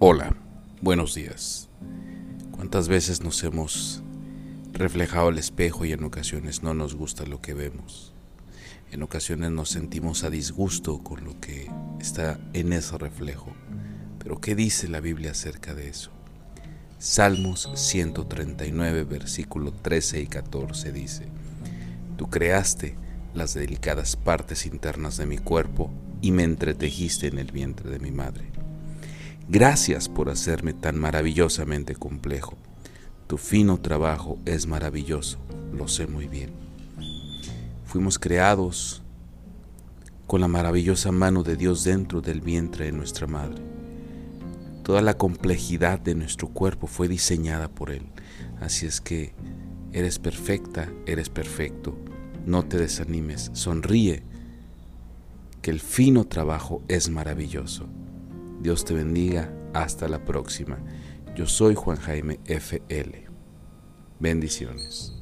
Hola, buenos días. ¿Cuántas veces nos hemos reflejado al espejo y en ocasiones no nos gusta lo que vemos? En ocasiones nos sentimos a disgusto con lo que está en ese reflejo. Pero ¿qué dice la Biblia acerca de eso? Salmos 139, versículo 13 y 14 dice, Tú creaste las delicadas partes internas de mi cuerpo y me entretejiste en el vientre de mi madre. Gracias por hacerme tan maravillosamente complejo. Tu fino trabajo es maravilloso, lo sé muy bien. Fuimos creados con la maravillosa mano de Dios dentro del vientre de nuestra madre. Toda la complejidad de nuestro cuerpo fue diseñada por Él. Así es que eres perfecta, eres perfecto. No te desanimes, sonríe, que el fino trabajo es maravilloso. Dios te bendiga. Hasta la próxima. Yo soy Juan Jaime FL. Bendiciones.